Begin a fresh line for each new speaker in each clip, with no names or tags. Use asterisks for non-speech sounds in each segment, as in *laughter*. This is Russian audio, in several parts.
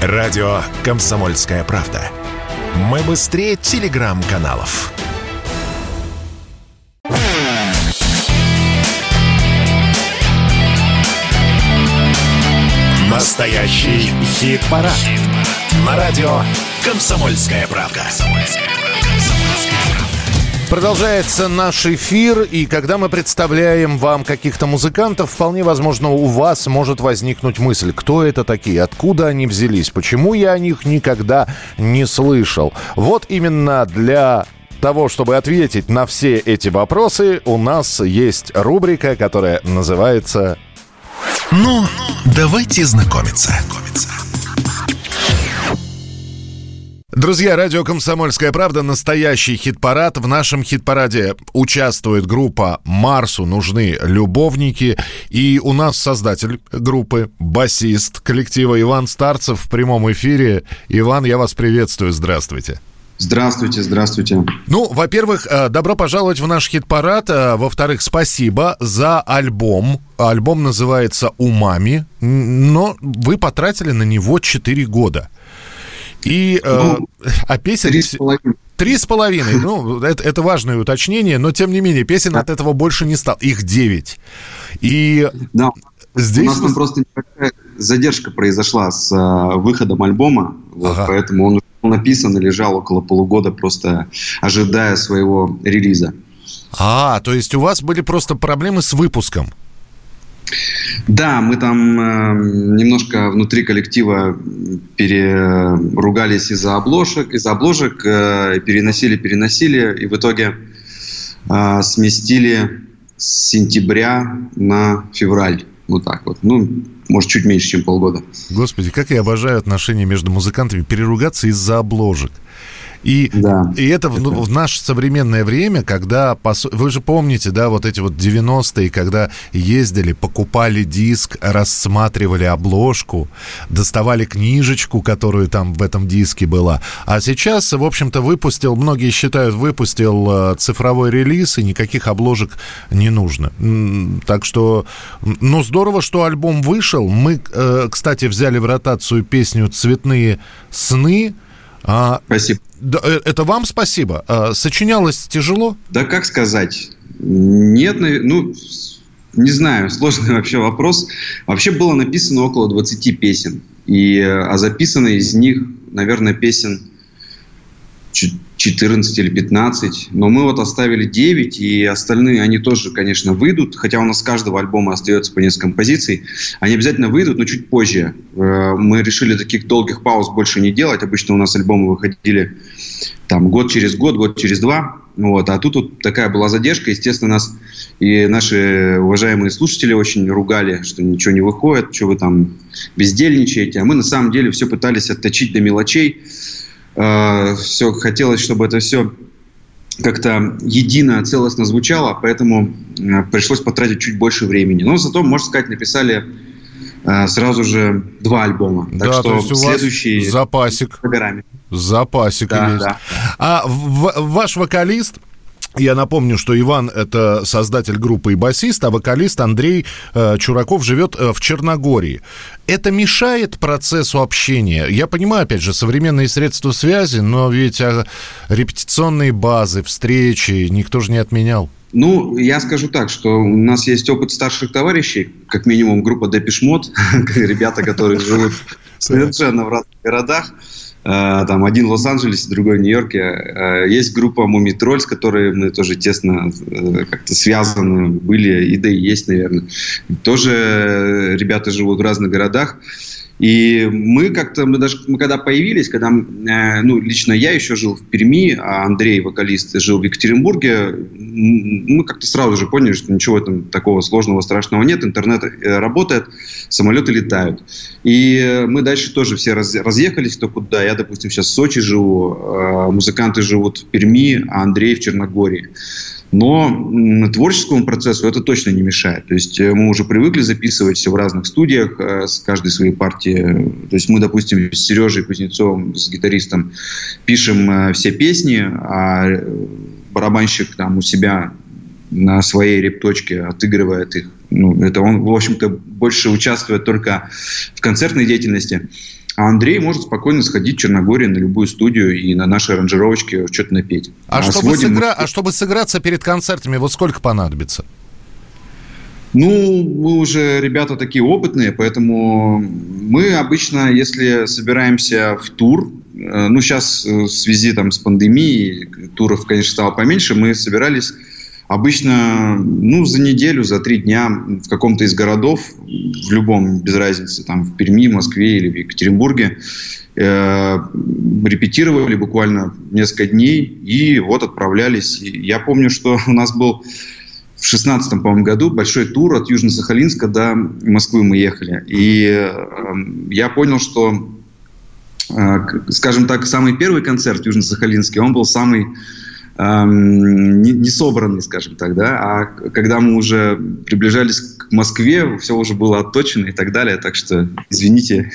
Радио «Комсомольская правда». Мы быстрее телеграм-каналов. Настоящий хит-парад. Хит На радио «Комсомольская правда».
Продолжается наш эфир, и когда мы представляем вам каких-то музыкантов, вполне возможно, у вас может возникнуть мысль, кто это такие, откуда они взялись, почему я о них никогда не слышал. Вот именно для того, чтобы ответить на все эти вопросы, у нас есть рубрика, которая называется
«Ну, давайте знакомиться».
Друзья, радио «Комсомольская правда» — настоящий хит-парад. В нашем хит-параде участвует группа «Марсу нужны любовники». И у нас создатель группы, басист коллектива Иван Старцев в прямом эфире. Иван, я вас приветствую. Здравствуйте.
Здравствуйте, здравствуйте.
Ну, во-первых, э, добро пожаловать в наш хит-парад. Э, во-вторых, спасибо за альбом. Альбом называется «Умами», но вы потратили на него 4 года. И, э, ну, а песен... Три с половиной. Три с половиной. Ну, это, это важное уточнение, но тем не менее, песен от этого больше не стало. Их девять. И
да. здесь... У нас там просто задержка произошла с э, выходом альбома, вот, ага. поэтому он написан и лежал около полугода, просто ожидая своего релиза.
А, то есть у вас были просто проблемы с выпуском?
Да, мы там э, немножко внутри коллектива переругались из-за обложек, из-за обложек, э, переносили, переносили, и в итоге э, сместили с сентября на февраль. Вот так вот. Ну, может, чуть меньше, чем полгода.
Господи, как я обожаю отношения между музыкантами. Переругаться из-за обложек. И, да. и это в, ну, в наше современное время, когда... Вы же помните, да, вот эти вот 90-е, когда ездили, покупали диск, рассматривали обложку, доставали книжечку, которую там в этом диске была. А сейчас, в общем-то, выпустил, многие считают, выпустил э, цифровой релиз, и никаких обложек не нужно. Так что, ну, здорово, что альбом вышел. Мы, э, кстати, взяли в ротацию песню «Цветные сны»,
а, Спасибо.
Да, э, это вам спасибо. А, сочинялось тяжело?
Да как сказать? Нет, ну, не знаю, *laughs* сложный вообще вопрос. Вообще было написано около 20 песен. И, а записано из них, наверное, песен 14 или 15. Но мы вот оставили 9, и остальные, они тоже, конечно, выйдут. Хотя у нас с каждого альбома остается по несколько композиций. Они обязательно выйдут, но чуть позже. Э, мы решили таких долгих пауз больше не делать. Обычно у нас альбомы выходили там год через год, год через два. Вот. А тут вот такая была задержка. Естественно, нас и наши уважаемые слушатели очень ругали, что ничего не выходит, что вы там бездельничаете. А мы на самом деле все пытались отточить до мелочей. Э, все хотелось, чтобы это все как-то едино, целостно звучало, поэтому э, пришлось потратить чуть больше времени. Но зато, можно сказать, написали э, сразу же два альбома.
Так да, что то есть у следующий вас запасик. Запасик да, есть. Да. А в, ваш вокалист я напомню, что Иван — это создатель группы и басист, а вокалист Андрей э, Чураков живет э, в Черногории. Это мешает процессу общения? Я понимаю, опять же, современные средства связи, но ведь а, репетиционные базы, встречи никто же не отменял.
Ну, я скажу так, что у нас есть опыт старших товарищей, как минимум группа Депешмот, *laughs* ребята, которые живут совершенно в разных городах. Э, там один в Лос-Анджелесе, другой в Нью-Йорке. Э, есть группа Мумитроль, с которой мы тоже тесно э, как-то связаны были, и да и есть, наверное. Тоже ребята живут в разных городах. И мы как-то, мы даже, мы когда появились, когда, э, ну, лично я еще жил в Перми, а Андрей, вокалист, жил в Екатеринбурге, мы как-то сразу же поняли, что ничего там такого сложного, страшного нет, интернет э, работает, самолеты летают. И мы дальше тоже все раз, разъехались кто куда. Я, допустим, сейчас в Сочи живу, э, музыканты живут в Перми, а Андрей в Черногории. Но творческому процессу это точно не мешает. То есть э, мы уже привыкли записывать все в разных студиях, э, с каждой своей партии. То есть мы, допустим, с Сережей Кузнецовым, с гитаристом, пишем э, все песни, а барабанщик там у себя на своей репточке отыгрывает их. Ну, это он, в общем-то, больше участвует только в концертной деятельности. А Андрей может спокойно сходить в Черногории на любую студию и на нашей аранжировочке что-то напеть.
А, а, чтобы сыгра... мы... а чтобы сыграться перед концертами, вот сколько понадобится?
Ну, мы уже ребята такие опытные, поэтому мы обычно, если собираемся в тур, э, ну, сейчас э, в связи там, с пандемией туров, конечно, стало поменьше, мы собирались обычно ну, за неделю, за три дня в каком-то из городов, в любом, без разницы, там в Перми, Москве или в Екатеринбурге, э, репетировали буквально несколько дней и вот отправлялись. И я помню, что *laughs* у нас был в шестнадцатом, по-моему, году большой тур от Южно-Сахалинска до Москвы мы ехали. И э, я понял, что, э, скажем так, самый первый концерт Южно-Сахалинский, он был самый эм, не, не собранный, скажем так, да, а когда мы уже приближались к Москве, все уже было отточено и так далее, так что извините.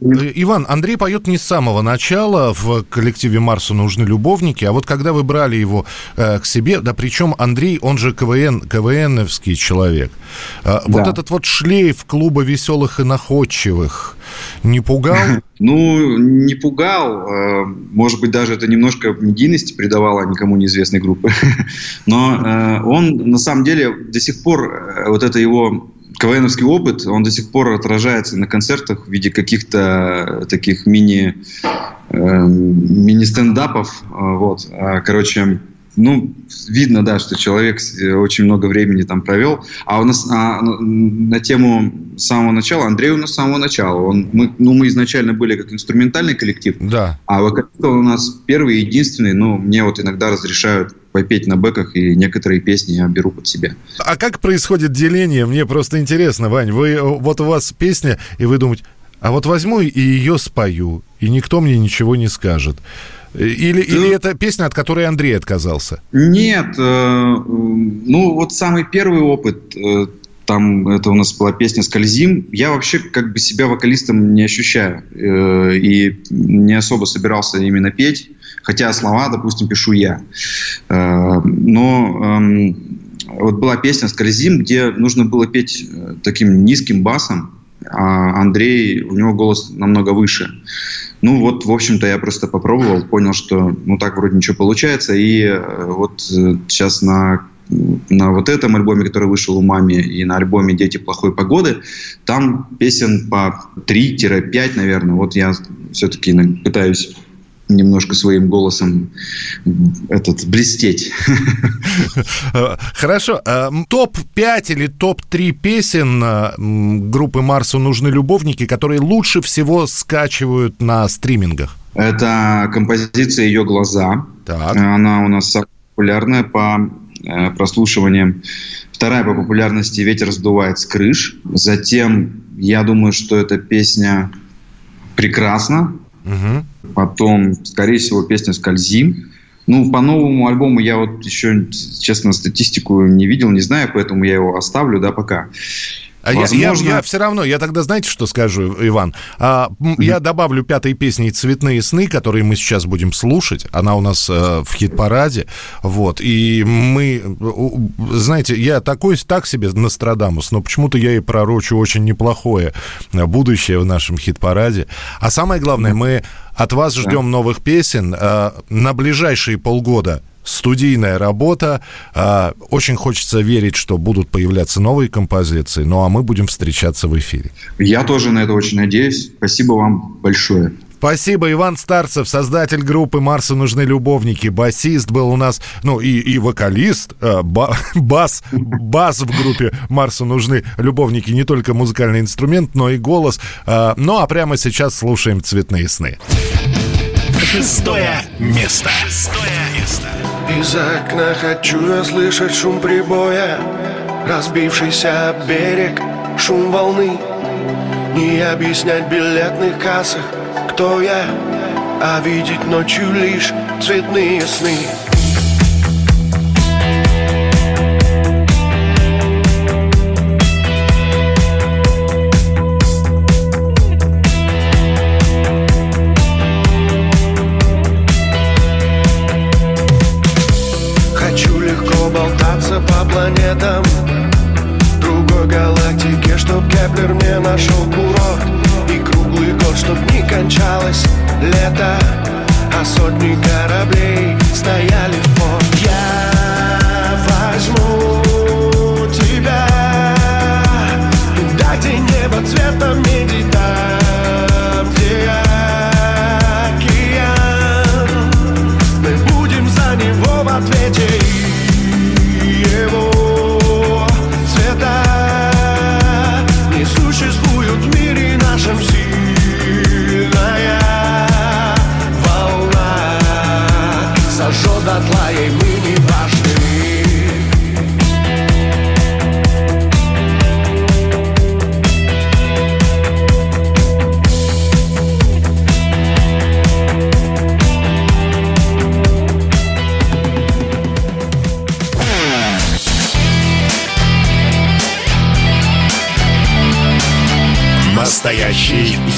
Иван, Андрей поет не с самого начала, в коллективе Марсу нужны любовники, а вот когда вы брали его э, к себе, да причем Андрей, он же КВН, КВНовский человек, э, да. вот этот вот шлейф клуба веселых и находчивых не пугал? *laughs*
Ну, не пугал. Э, может быть, даже это немножко медийности придавало никому неизвестной группы. *laughs* Но э, он, на самом деле, до сих пор, э, вот это его КВНовский опыт, он до сих пор отражается на концертах в виде каких-то таких мини, мини-стендапов. Вот. А, короче, ну, видно, да, что человек э, очень много времени там провел. А у нас а, ну, на тему самого начала, Андрей у нас с самого начала. Он, мы, ну, мы изначально были как инструментальный коллектив,
да.
а вокалист у нас первый и единственный. Ну, мне вот иногда разрешают попеть на бэках, и некоторые песни я беру под себя.
А как происходит деление? Мне просто интересно, Вань. Вы, вот у вас песня, и вы думаете, а вот возьму и ее спою, и никто мне ничего не скажет. Или, да. или это песня, от которой Андрей отказался?
Нет. Э, ну, вот самый первый опыт, э, там это у нас была песня «Скользим». Я вообще как бы себя вокалистом не ощущаю. Э, и не особо собирался именно петь. Хотя слова, допустим, пишу я. Но э, вот была песня «Скользим», где нужно было петь таким низким басом. А Андрей, у него голос намного выше. Ну вот, в общем-то, я просто попробовал, понял, что ну так вроде ничего получается. И э, вот сейчас э, на на вот этом альбоме, который вышел у мами, и на альбоме «Дети плохой погоды», там песен по 3-5, наверное. Вот я все-таки пытаюсь немножко своим голосом этот блестеть. *laughs*
Хорошо. А, Топ-5 или топ-3 песен а, группы Марсу нужны любовники, которые лучше всего скачивают на стримингах?
Это композиция «Ее глаза». Так. Она у нас популярная по э, прослушиваниям. Вторая по популярности «Ветер сдувает с крыш». Затем, я думаю, что эта песня прекрасна. Угу. Потом, скорее всего, песня «Скользим». Ну, по новому альбому я вот еще, честно, статистику не видел, не знаю, поэтому я его оставлю, да, пока.
А Возможно... я, я, я все равно, я тогда знаете, что скажу, Иван? А. Я добавлю пятой песни «Цветные сны», которые мы сейчас будем слушать. Она у нас э, в хит-параде. Вот. И мы, знаете, я такой, так себе Нострадамус, но почему-то я и пророчу очень неплохое будущее в нашем хит-параде. А самое главное, мы от вас ждем новых песен. Э, на ближайшие полгода студийная работа. А, очень хочется верить, что будут появляться новые композиции. Ну а мы будем встречаться в эфире.
Я тоже на это очень надеюсь. Спасибо вам большое.
Спасибо, Иван Старцев, создатель группы «Марсу нужны любовники», басист был у нас, ну и, и вокалист, э, ба, *laughs* бас, бас в группе «Марсу нужны любовники», не только музыкальный инструмент, но и голос. Э, ну а прямо сейчас слушаем «Цветные сны».
Шестое место. Шестое место.
Из окна хочу я слышать шум прибоя. Разбившийся берег, шум волны. Не объяснять билетных кассах, кто я А видеть ночью лишь цветные сны
кораблей
стоят